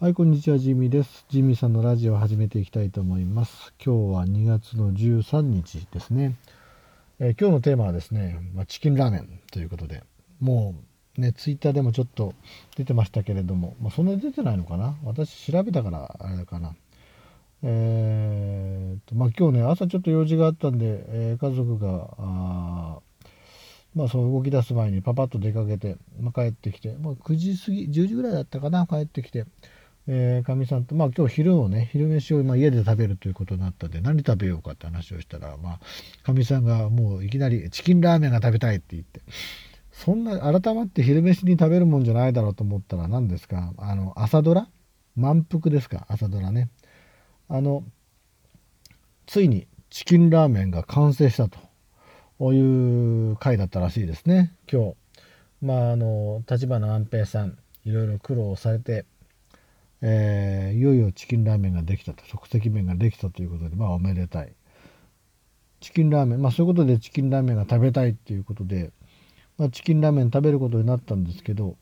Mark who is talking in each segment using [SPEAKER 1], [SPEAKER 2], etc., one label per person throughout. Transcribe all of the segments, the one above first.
[SPEAKER 1] はい、こんにちは、ジミーです。ジミーさんのラジオを始めていきたいと思います。今日は2月の13日ですね。えー今日のテーマはですね、まあ、チキンラーメンということで、もうね、ツイッターでもちょっと出てましたけれども、まあ、そんなに出てないのかな？私調べたからあれかな。えーっと、まあ今日ね、朝ちょっと用事があったんで、えー家族が、あまあその動き出す前にパパッと出かけて、まあ、帰ってきて、まあ、9時過ぎ、10時ぐらいだったかな、帰ってきて、えーかみさんと、まあ今日昼をね、昼飯をま家で食べるということになったんで、何食べようかって話をしたら、まあ、かみさんがもういきなりチキンラーメンが食べたいって言って、そんな改まって昼飯に食べるもんじゃないだろうと思ったら何ですか、あの、朝ドラ？満腹ですか、朝ドラね。あの、ついにチキンラーメンが完成したという回だったらしいですね、今日。まあ、あの、立花安平さん、いろいろ苦労されて、えーいよいよチキンラーメンができたと即席麺ができたということでまあおめでたい。チキンラーメンまあそういうことでチキンラーメンが食べたいっていうことで、まあ、チキンラーメン食べることになったんですけど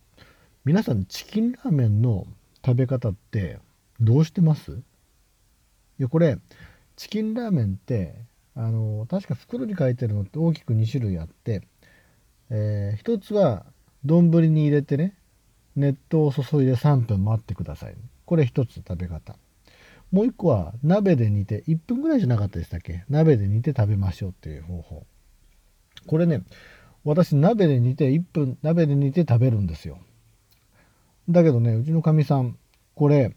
[SPEAKER 1] 皆さんチキンラーメンの食べ方ってどうしてます？いやこれチキンラーメンってあの確か袋に書いてるのって大きく2種類あって、えー一つは丼に入れてね熱湯を注いで3分待ってください。これ一つ食べ方。もう一個は鍋で煮て1分ぐらいじゃなかったでしたっけ？鍋で煮て食べましょうっていう方法。これね、私鍋で煮て1分、鍋で煮て食べるんですよ。だけどね、うちのかみさん、これ、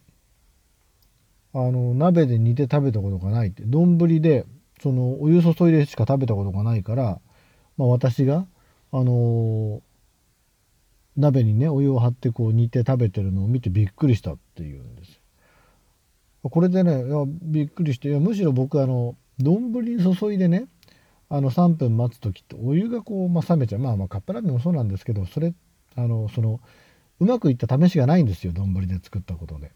[SPEAKER 1] あの、鍋で煮て食べたことがないって、丼で、その、お湯注いでしか食べたことがないから、まあ私が、あの鍋にねお湯を張ってこう煮て食べてるのを見てびっくりしたっていうんです。これでねいやびっくりしていやむしろ僕あの丼に注いでねあの3分待つ時ってお湯がこう、まあ、冷めちゃう。まあまあカップラーメンもそうなんですけどそれあのそのうまくいった試しがないんですよ丼で作ったことで。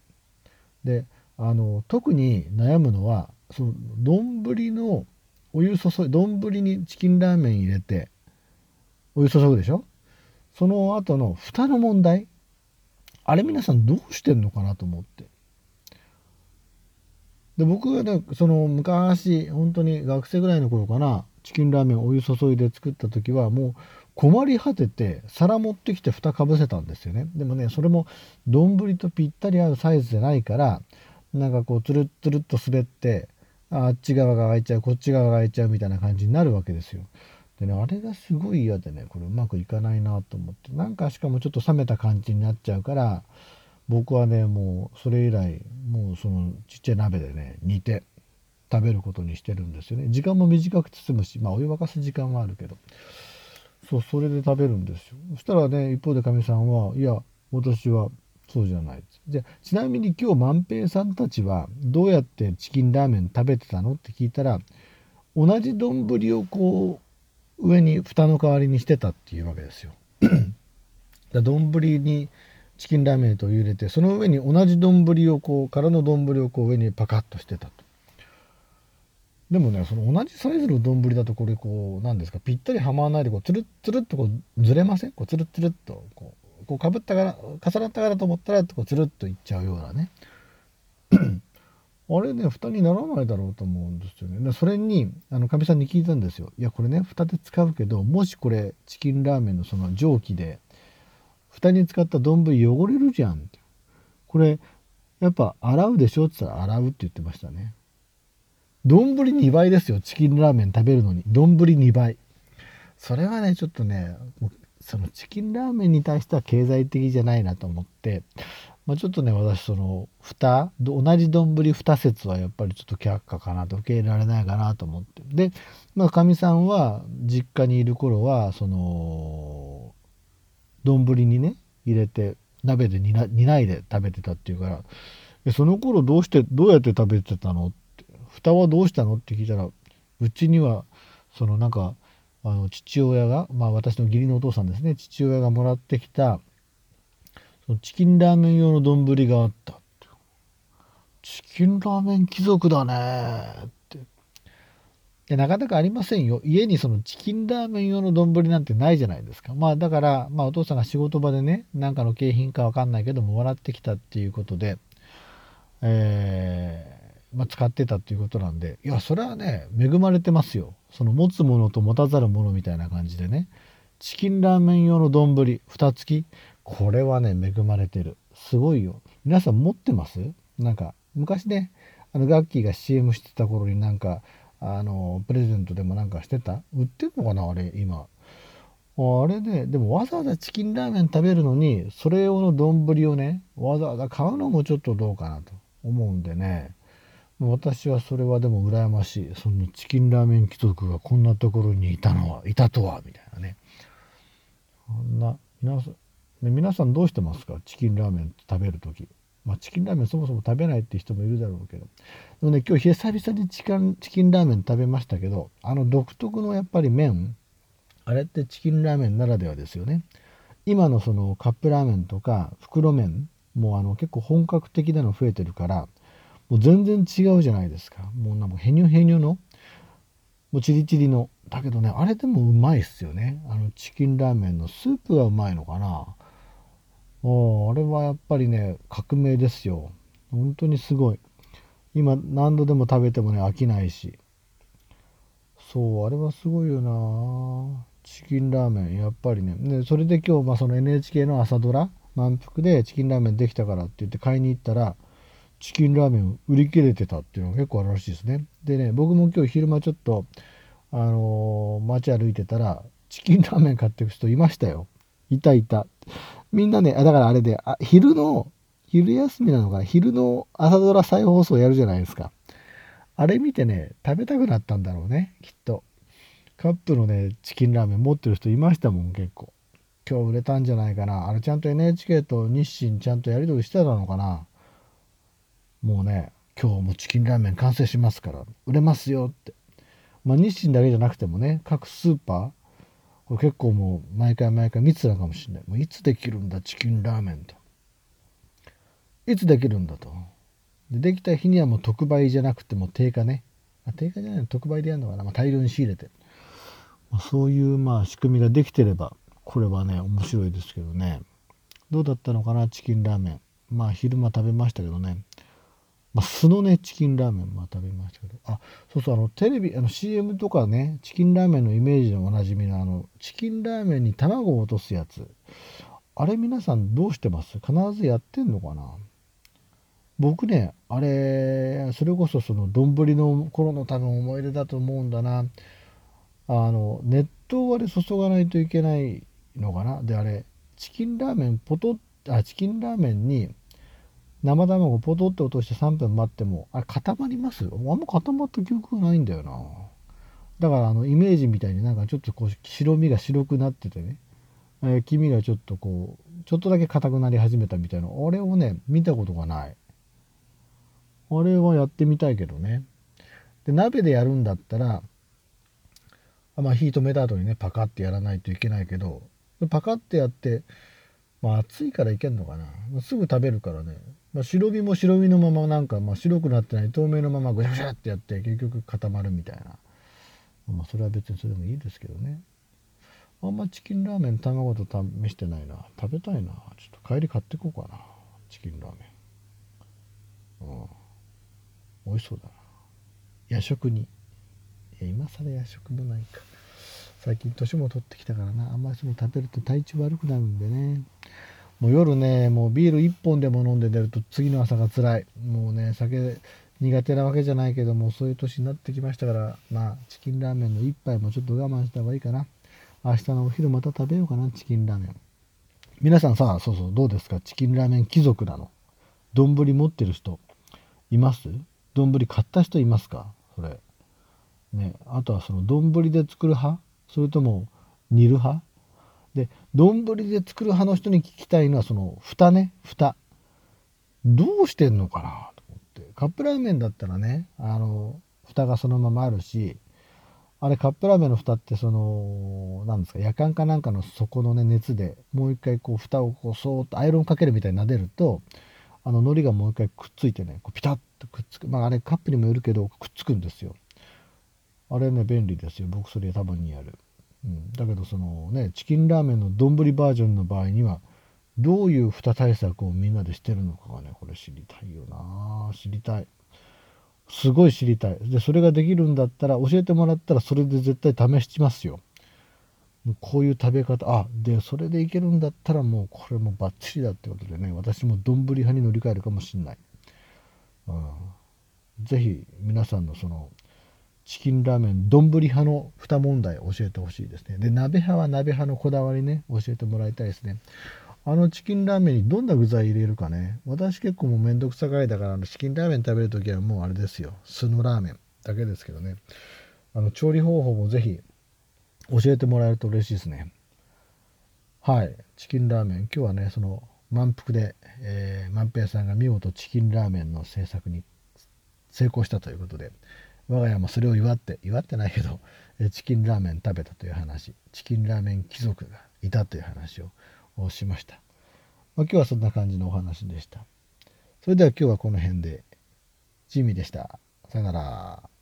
[SPEAKER 1] であの特に悩むのはその丼のお湯注い丼にチキンラーメン入れてお湯注ぐでしょ？その後の蓋の問題あれ皆さんどうしてんのかなと思って。で僕がねその昔本当に学生ぐらいの頃かなチキンラーメンお湯注いで作った時はもう困り果てて皿持ってきて蓋かぶせたんですよね。でもねそれも丼とぴったり合うサイズじゃないからなんかこうつるっつるっと滑ってあっち側が開いちゃうこっち側が開いちゃうみたいな感じになるわけですよ。でね、あれがすごい嫌でね、これうまくいかないなと思って、なんかしかもちょっと冷めた感じになっちゃうから、僕はね、もうそれ以来、もうそのちっちゃい鍋でね、煮て食べることにしてるんですよね。時間も短く包むし、まあお湯沸かす時間はあるけど、そう、それで食べるんですよ。そしたらね、一方でかみさんは、いや、私はそうじゃない。じゃちなみに今日万平さんたちはどうやってチキンラーメン食べてたの？って聞いたら、同じ丼をこう、上に蓋の代わりにしてたっていうわけですよ。だ丼にチキンラーメンと入れてその上に同じ丼をこう空の丼をこう上にパカッとしてたと。でもねその同じサイズの丼だとこれこう何ですか？ぴったりはまらないでこうつるっつるっとこうずれません？こうつるっつるっとこうこうかぶったから重なったからと思ったらこうつるっといっちゃうようなね。あれね蓋にならないだろうと思うんですよね。それにあのかみさんに聞いたんですよ。いやこれね蓋で使うけどもしこれチキンラーメンのその蒸気で蓋に使った丼汚れるじゃんって。これやっぱ洗うでしょって言ったら洗うって言ってましたね。丼2倍ですよチキンラーメン食べるのに丼2倍。それはねちょっとねそのチキンラーメンに対しては経済的じゃないなと思ってまあ、ちょっとね私その蓋同じ丼2説はやっぱりちょっと却下かなと受け入れられないかなと思って。でまあかみさんは実家にいる頃はその丼にね入れて鍋で煮ないで食べてたっていうからその頃どうしてどうやって食べてたのって蓋はどうしたのって聞いたらうちにはそのなんかあの父親がまあ私の義理のお父さんですね父親がもらってきたそのチキンラーメン用の丼があったチキンラーメン貴族だねって。でなかなかありませんよ。家にそのチキンラーメン用の丼なんてないじゃないですか。まあだから、まあ、お父さんが仕事場でね何かの景品か分かんないけどももらってきたっていうことでえー、まあ、使ってたっていうことなんで。いやそれはね恵まれてますよ。その持つものと持たざるものみたいな感じでね。チキンラーメン用の丼蓋付きこれはね恵まれてる。すごいよ。皆さん持ってます？なんか昔ねあのガッキーが CM してた頃になんかあのプレゼントでもなんかしてた？売ってんのかなあれ今。あれねでもわざわざチキンラーメン食べるのにそれ用の丼をねわざわざ買うのもちょっとどうかなと。思うんでね。私はそれはでも羨ましい。そのチキンラーメン貴族がこんなところにいたのはいたとはみたいなね。あんな皆さんで皆さんどうしてますか？チキンラーメン食べる時。まあ、チキンラーメンそもそも食べないって人もいるだろうけど。でもね今日久々にチキンチキンラーメン食べましたけどあの独特のやっぱり麺あれってチキンラーメンならではですよね。今のそのカップラーメンとか袋麺もうあの結構本格的なの増えてるからもう全然違うじゃないですか。もうなんかヘニュヘニュのもうチリチリの。だけどねあれでもうまいっすよね。あのチキンラーメンのスープはうまいのかな。あれはやっぱりね革命ですよ。本当にすごい。今何度でも食べてもね飽きないし。そうあれはすごいよな。チキンラーメンやっぱりね。でそれで今日、まあ、その NHK の朝ドラ満腹でチキンラーメンできたからって言って買いに行ったらチキンラーメン売り切れてたっていうのが結構あるらしいですね。でね僕も今日昼間ちょっとあのー、街歩いてたらチキンラーメン買っていく人いましたよ。いたいた。みんなねあだからあれであ昼の昼休みなのか昼の朝ドラ再放送やるじゃないですか。あれ見てね食べたくなったんだろうねきっと。カップのねチキンラーメン持ってる人いましたもん結構。今日売れたんじゃないかな。あれちゃんと NHK と日清ちゃんとやり取りしてたのかな。もうね今日もチキンラーメン完成しますから売れますよって。まあ日清だけじゃなくてもね各スーパーこれ結構もう毎回毎回密なかもしれない。もういつできるんだチキンラーメンと。いつできるんだと。でできた日にはもう特売じゃなくても定価ね。定価じゃないの。特売でやるのかな、まあ、大量に仕入れて。まそういうまあ仕組みができてればこれはね面白いですけどね。どうだったのかなチキンラーメン。まあ昼間食べましたけどね。まあ、素のねチキンラーメンまあ食べましたけど。あそうそうあのテレビあの CM とかねチキンラーメンのイメージのおなじみのあのチキンラーメンに卵を落とすやつ。あれ皆さんどうしてます？必ずやってんのかな？僕ねあれそれこそその丼の頃の多分思い出だと思うんだな。あの熱湯をあれ注がないといけないのかな。であれチキンラーメンポトあチキンラーメンに生卵ポトって落として3分待ってもあれ固まります？あんま固まった記憶がないんだよな。だからあのイメージみたいになんかちょっとこう白身が白くなっててね、えー、黄身がちょっとこうちょっとだけ硬くなり始めたみたいな。あれをね見たことがない。あれはやってみたいけどね。で鍋でやるんだったらまあ火止めた後にねパカッてやらないといけないけどパカッてやってまあ熱いからいけんのかな。すぐ食べるからね。まあ、白身も白身のままなんか、まあ、白くなってない透明のままぐしゃぐしゃってやって結局固まるみたいな、まあ、それは別にそれでもいいですけどね。あんまチキンラーメン卵と試してないな。食べたいな。ちょっと帰り買ってこうかな。チキンラーメン。うん。美味しそうだな。夜食に。いや今更夜食もないか。最近年も取ってきたからな。あんまりその食べると体調悪くなるんでね。もう夜ねもうビール1本でも飲んで寝ると次の朝が辛い。もうね酒苦手なわけじゃないけどもそういう年になってきましたからまあチキンラーメンの1杯もちょっと我慢した方がいいかな。明日のお昼また食べようかなチキンラーメン。皆さんさそうそうどうですか？チキンラーメン貴族なの？丼持ってる人います？丼買った人いますか？それ。ねあとはその丼で作る派？それとも煮る派？で丼で作る派の人に聞きたいのはその蓋ね。蓋。どうしてんのかな？と思って。カップラーメンだったらねあの蓋がそのままあるしあれカップラーメンの蓋ってその何ですか夜間かなんかの底のね熱でもう一回こう蓋をこうそーっとアイロンかけるみたいに撫でるとあの海苔がもう一回くっついてねこうピタッとくっつく。まああれカップにもよるけどくっつくんですよ。あれね便利ですよ。僕それたまにやる。うん、だけどそのねチキンラーメンの丼バージョンの場合にはどういう蓋対策をみんなでしてるのかがね、これ知りたいよな知りたい。すごい知りたい。で、それができるんだったら、教えてもらったら、それで絶対試しますよ。こういう食べ方、あ、で、それでいけるんだったら、もう、これもバッチリだってことでね、私も丼派に乗り換えるかもしんない。うん。ぜひ、皆さんのその、チキンラーメン丼派の蓋問題教えてほしいですね。で、鍋派は鍋派のこだわりね、教えてもらいたいですね。あのチキンラーメンにどんな具材入れるかね。私結構もうめんどくさがりだから、あのチキンラーメン食べるときはもうあれですよ。酢のラーメンだけですけどね。あの、調理方法もぜひ教えてもらえると嬉しいですね。はい。チキンラーメン。今日はね、その満腹で、えー、万平さんが見事チキンラーメンの制作に成功したということで、我が家もそれを祝って、祝ってないけど、チキンラーメン食べたという話、チキンラーメン貴族がいたという話をしました。まあ、今日はそんな感じのお話でした。それでは今日はこの辺で。ジミーでした。さよなら。